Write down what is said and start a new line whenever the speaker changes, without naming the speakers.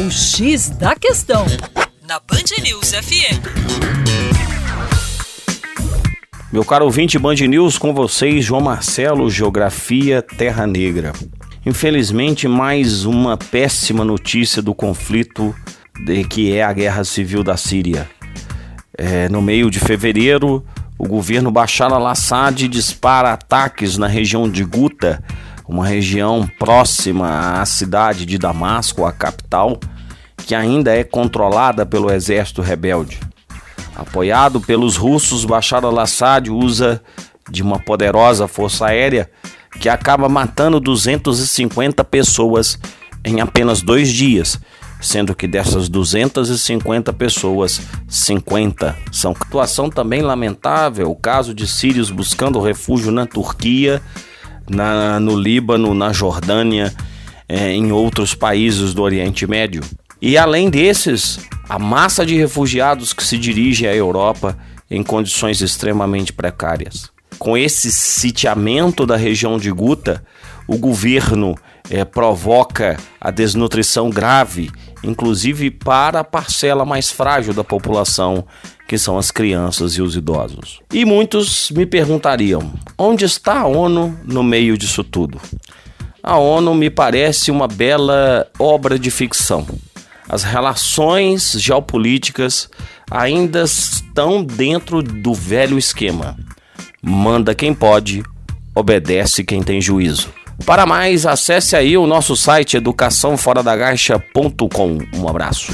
O X da Questão, na Band News FM.
Meu caro ouvinte Band News, com vocês, João Marcelo, Geografia Terra Negra. Infelizmente, mais uma péssima notícia do conflito de que é a guerra civil da Síria. É, no meio de fevereiro, o governo Bashar al-Assad dispara ataques na região de Guta, uma região próxima à cidade de Damasco, a capital, que ainda é controlada pelo exército rebelde. Apoiado pelos russos, Bashar al-Assad usa de uma poderosa força aérea que acaba matando 250 pessoas em apenas dois dias, sendo que dessas 250 pessoas, 50 são. Situação também lamentável, o caso de sírios buscando refúgio na Turquia, na, no Líbano, na Jordânia, é, em outros países do Oriente Médio. E além desses, a massa de refugiados que se dirige à Europa em condições extremamente precárias com esse sitiamento da região de Guta, o governo é, provoca a desnutrição grave, inclusive para a parcela mais frágil da população, que são as crianças e os idosos. E muitos me perguntariam: onde está a ONU no meio disso tudo? A ONU me parece uma bela obra de ficção. As relações geopolíticas ainda estão dentro do velho esquema manda quem pode, obedece quem tem juízo. Para mais, acesse aí o nosso site educaçãoforadagacha.com. Um abraço.